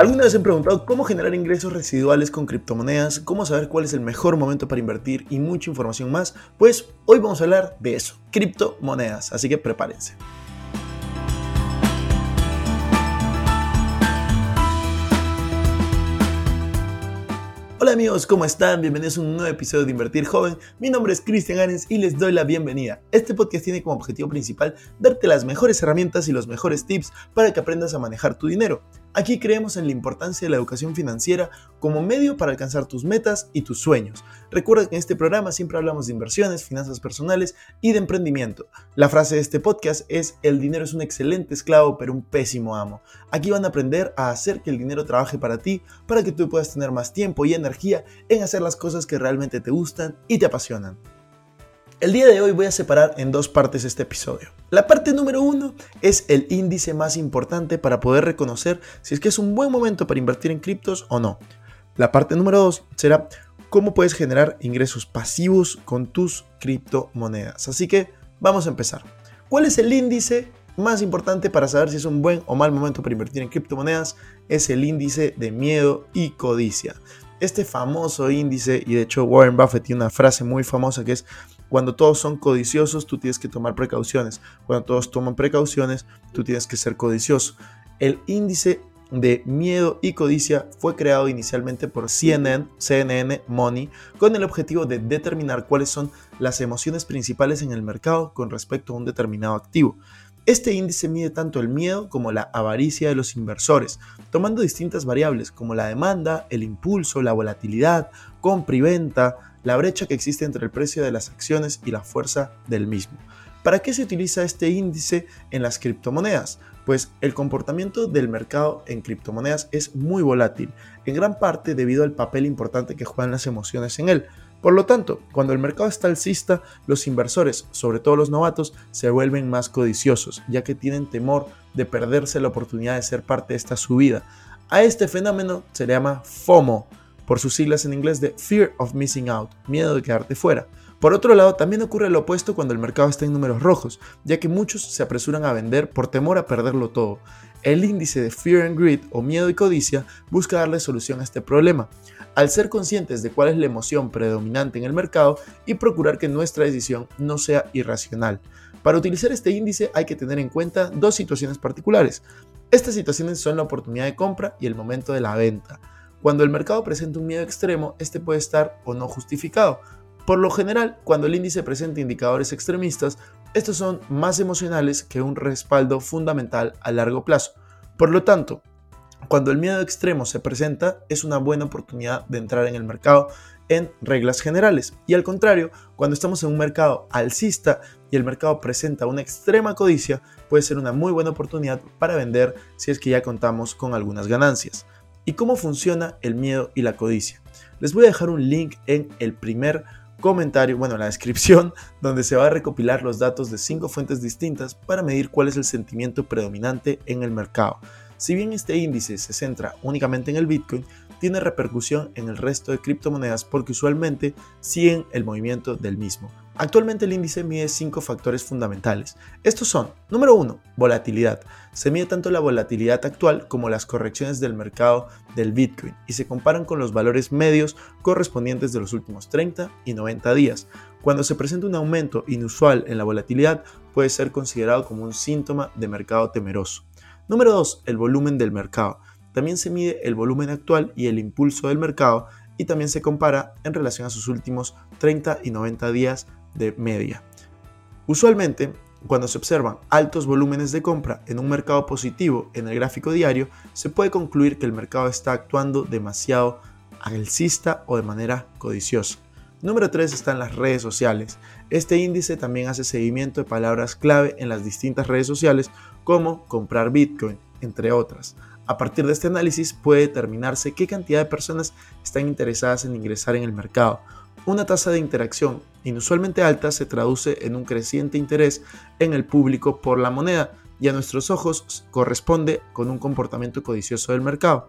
¿Alguna vez han preguntado cómo generar ingresos residuales con criptomonedas? ¿Cómo saber cuál es el mejor momento para invertir? Y mucha información más. Pues hoy vamos a hablar de eso, criptomonedas. Así que prepárense. Hola amigos, ¿cómo están? Bienvenidos a un nuevo episodio de Invertir Joven. Mi nombre es Cristian Ganes y les doy la bienvenida. Este podcast tiene como objetivo principal darte las mejores herramientas y los mejores tips para que aprendas a manejar tu dinero. Aquí creemos en la importancia de la educación financiera como medio para alcanzar tus metas y tus sueños. Recuerda que en este programa siempre hablamos de inversiones, finanzas personales y de emprendimiento. La frase de este podcast es, el dinero es un excelente esclavo pero un pésimo amo. Aquí van a aprender a hacer que el dinero trabaje para ti, para que tú puedas tener más tiempo y energía en hacer las cosas que realmente te gustan y te apasionan. El día de hoy voy a separar en dos partes este episodio. La parte número uno es el índice más importante para poder reconocer si es que es un buen momento para invertir en criptos o no. La parte número dos será cómo puedes generar ingresos pasivos con tus criptomonedas. Así que vamos a empezar. ¿Cuál es el índice más importante para saber si es un buen o mal momento para invertir en criptomonedas? Es el índice de miedo y codicia. Este famoso índice, y de hecho Warren Buffett tiene una frase muy famosa que es cuando todos son codiciosos, tú tienes que tomar precauciones. Cuando todos toman precauciones, tú tienes que ser codicioso. El índice de miedo y codicia fue creado inicialmente por CNN, CNN Money, con el objetivo de determinar cuáles son las emociones principales en el mercado con respecto a un determinado activo. Este índice mide tanto el miedo como la avaricia de los inversores, tomando distintas variables como la demanda, el impulso, la volatilidad, compra y venta, la brecha que existe entre el precio de las acciones y la fuerza del mismo. ¿Para qué se utiliza este índice en las criptomonedas? Pues el comportamiento del mercado en criptomonedas es muy volátil, en gran parte debido al papel importante que juegan las emociones en él. Por lo tanto, cuando el mercado está alcista, los inversores, sobre todo los novatos, se vuelven más codiciosos, ya que tienen temor de perderse la oportunidad de ser parte de esta subida. A este fenómeno se le llama FOMO, por sus siglas en inglés de Fear of Missing Out, miedo de quedarte fuera. Por otro lado, también ocurre lo opuesto cuando el mercado está en números rojos, ya que muchos se apresuran a vender por temor a perderlo todo. El índice de Fear and Greed o miedo y codicia busca darle solución a este problema, al ser conscientes de cuál es la emoción predominante en el mercado y procurar que nuestra decisión no sea irracional. Para utilizar este índice hay que tener en cuenta dos situaciones particulares. Estas situaciones son la oportunidad de compra y el momento de la venta. Cuando el mercado presenta un miedo extremo, este puede estar o no justificado. Por lo general, cuando el índice presenta indicadores extremistas, estos son más emocionales que un respaldo fundamental a largo plazo. Por lo tanto, cuando el miedo extremo se presenta, es una buena oportunidad de entrar en el mercado en reglas generales. Y al contrario, cuando estamos en un mercado alcista y el mercado presenta una extrema codicia, puede ser una muy buena oportunidad para vender si es que ya contamos con algunas ganancias y cómo funciona el miedo y la codicia. Les voy a dejar un link en el primer comentario, bueno, en la descripción, donde se va a recopilar los datos de cinco fuentes distintas para medir cuál es el sentimiento predominante en el mercado. Si bien este índice se centra únicamente en el Bitcoin, tiene repercusión en el resto de criptomonedas porque usualmente siguen el movimiento del mismo. Actualmente el índice mide cinco factores fundamentales. Estos son, número 1, volatilidad. Se mide tanto la volatilidad actual como las correcciones del mercado del Bitcoin y se comparan con los valores medios correspondientes de los últimos 30 y 90 días. Cuando se presenta un aumento inusual en la volatilidad puede ser considerado como un síntoma de mercado temeroso. Número 2, el volumen del mercado. También se mide el volumen actual y el impulso del mercado y también se compara en relación a sus últimos 30 y 90 días de media. Usualmente, cuando se observan altos volúmenes de compra en un mercado positivo en el gráfico diario, se puede concluir que el mercado está actuando demasiado alcista o de manera codiciosa. Número 3 están las redes sociales. Este índice también hace seguimiento de palabras clave en las distintas redes sociales como comprar Bitcoin, entre otras. A partir de este análisis puede determinarse qué cantidad de personas están interesadas en ingresar en el mercado. Una tasa de interacción inusualmente alta se traduce en un creciente interés en el público por la moneda y a nuestros ojos corresponde con un comportamiento codicioso del mercado.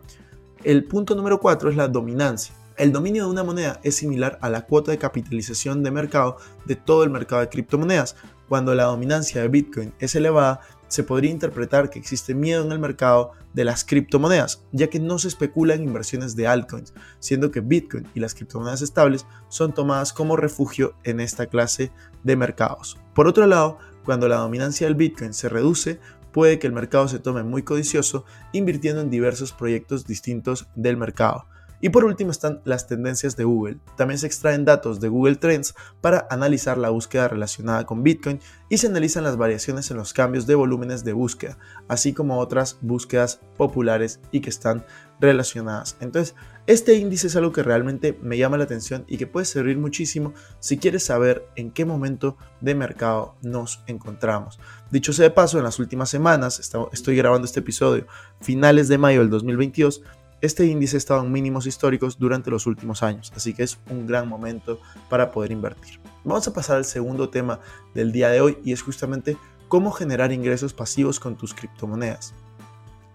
El punto número 4 es la dominancia. El dominio de una moneda es similar a la cuota de capitalización de mercado de todo el mercado de criptomonedas. Cuando la dominancia de Bitcoin es elevada, se podría interpretar que existe miedo en el mercado de las criptomonedas, ya que no se especula en inversiones de altcoins, siendo que Bitcoin y las criptomonedas estables son tomadas como refugio en esta clase de mercados. Por otro lado, cuando la dominancia del Bitcoin se reduce, puede que el mercado se tome muy codicioso invirtiendo en diversos proyectos distintos del mercado. Y por último están las tendencias de Google. También se extraen datos de Google Trends para analizar la búsqueda relacionada con Bitcoin y se analizan las variaciones en los cambios de volúmenes de búsqueda, así como otras búsquedas populares y que están relacionadas. Entonces, este índice es algo que realmente me llama la atención y que puede servir muchísimo si quieres saber en qué momento de mercado nos encontramos. Dicho sea de paso, en las últimas semanas, estoy grabando este episodio finales de mayo del 2022, este índice ha estado en mínimos históricos durante los últimos años, así que es un gran momento para poder invertir. Vamos a pasar al segundo tema del día de hoy y es justamente cómo generar ingresos pasivos con tus criptomonedas.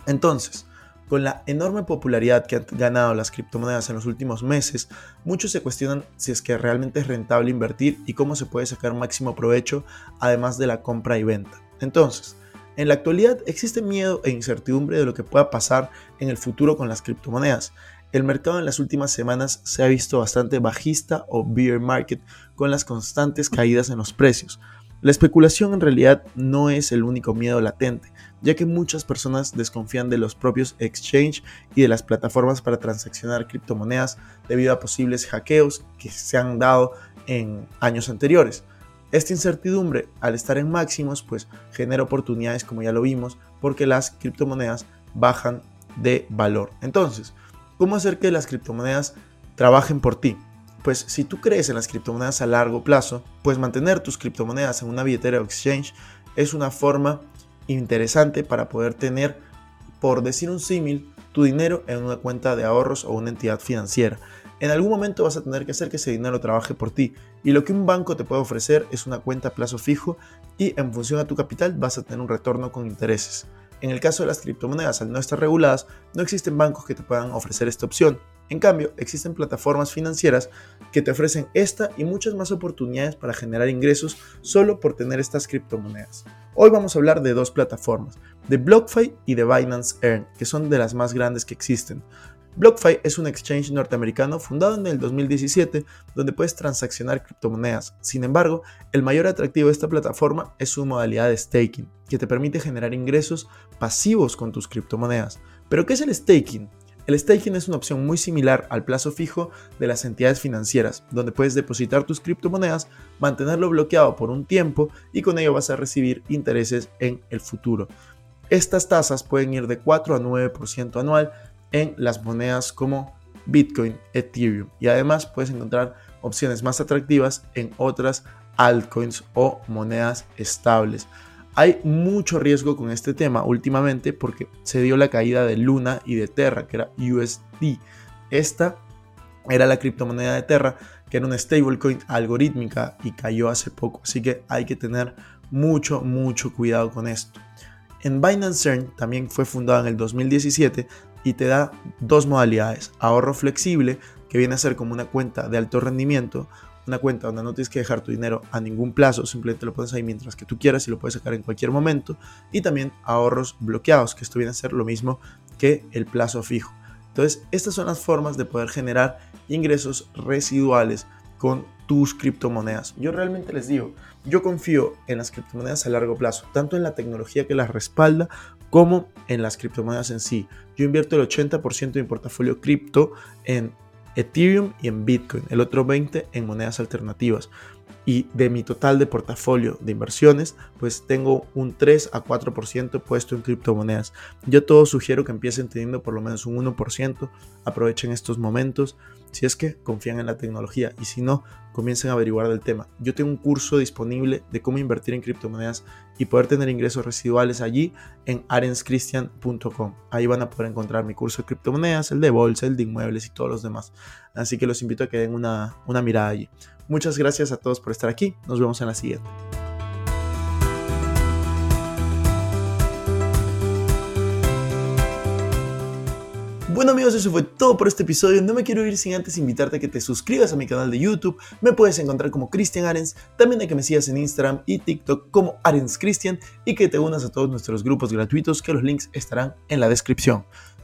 Entonces, con la enorme popularidad que han ganado las criptomonedas en los últimos meses, muchos se cuestionan si es que realmente es rentable invertir y cómo se puede sacar máximo provecho además de la compra y venta. Entonces, en la actualidad existe miedo e incertidumbre de lo que pueda pasar en el futuro con las criptomonedas. El mercado en las últimas semanas se ha visto bastante bajista o bear market con las constantes caídas en los precios. La especulación en realidad no es el único miedo latente, ya que muchas personas desconfían de los propios exchange y de las plataformas para transaccionar criptomonedas debido a posibles hackeos que se han dado en años anteriores. Esta incertidumbre, al estar en máximos, pues genera oportunidades como ya lo vimos, porque las criptomonedas bajan de valor. Entonces, ¿cómo hacer que las criptomonedas trabajen por ti? Pues si tú crees en las criptomonedas a largo plazo, pues mantener tus criptomonedas en una billetera o exchange es una forma interesante para poder tener, por decir un símil, tu dinero en una cuenta de ahorros o una entidad financiera. En algún momento vas a tener que hacer que ese dinero trabaje por ti y lo que un banco te puede ofrecer es una cuenta a plazo fijo y en función a tu capital vas a tener un retorno con intereses. En el caso de las criptomonedas, al no estar reguladas, no existen bancos que te puedan ofrecer esta opción. En cambio, existen plataformas financieras que te ofrecen esta y muchas más oportunidades para generar ingresos solo por tener estas criptomonedas. Hoy vamos a hablar de dos plataformas, de BlockFi y de Binance Earn, que son de las más grandes que existen. BlockFi es un exchange norteamericano fundado en el 2017 donde puedes transaccionar criptomonedas. Sin embargo, el mayor atractivo de esta plataforma es su modalidad de staking, que te permite generar ingresos pasivos con tus criptomonedas. ¿Pero qué es el staking? El staking es una opción muy similar al plazo fijo de las entidades financieras, donde puedes depositar tus criptomonedas, mantenerlo bloqueado por un tiempo y con ello vas a recibir intereses en el futuro. Estas tasas pueden ir de 4 a 9% anual en las monedas como Bitcoin, Ethereum y además puedes encontrar opciones más atractivas en otras altcoins o monedas estables. Hay mucho riesgo con este tema últimamente porque se dio la caída de Luna y de Terra, que era USD. Esta era la criptomoneda de Terra, que era una stablecoin algorítmica y cayó hace poco. Así que hay que tener mucho, mucho cuidado con esto. En Binance CERN también fue fundado en el 2017 y te da dos modalidades, ahorro flexible, que viene a ser como una cuenta de alto rendimiento, una cuenta donde no tienes que dejar tu dinero a ningún plazo, simplemente lo pones ahí mientras que tú quieras y lo puedes sacar en cualquier momento. Y también ahorros bloqueados, que esto viene a ser lo mismo que el plazo fijo. Entonces, estas son las formas de poder generar ingresos residuales con tus criptomonedas. Yo realmente les digo, yo confío en las criptomonedas a largo plazo, tanto en la tecnología que las respalda como en las criptomonedas en sí. Yo invierto el 80% de mi portafolio cripto en Ethereum y en Bitcoin, el otro 20% en monedas alternativas. Y de mi total de portafolio de inversiones, pues tengo un 3 a 4% puesto en criptomonedas. Yo todo sugiero que empiecen teniendo por lo menos un 1%. Aprovechen estos momentos si es que confían en la tecnología y si no, comiencen a averiguar del tema. Yo tengo un curso disponible de cómo invertir en criptomonedas y poder tener ingresos residuales allí en arenschristian.com. Ahí van a poder encontrar mi curso de criptomonedas, el de bolsa, el de inmuebles y todos los demás. Así que los invito a que den una, una mirada allí. Muchas gracias a todos por estar aquí. Nos vemos en la siguiente. Bueno amigos, eso fue todo por este episodio. No me quiero ir sin antes invitarte a que te suscribas a mi canal de YouTube. Me puedes encontrar como Cristian Arens. También a que me sigas en Instagram y TikTok como Arens Cristian y que te unas a todos nuestros grupos gratuitos que los links estarán en la descripción.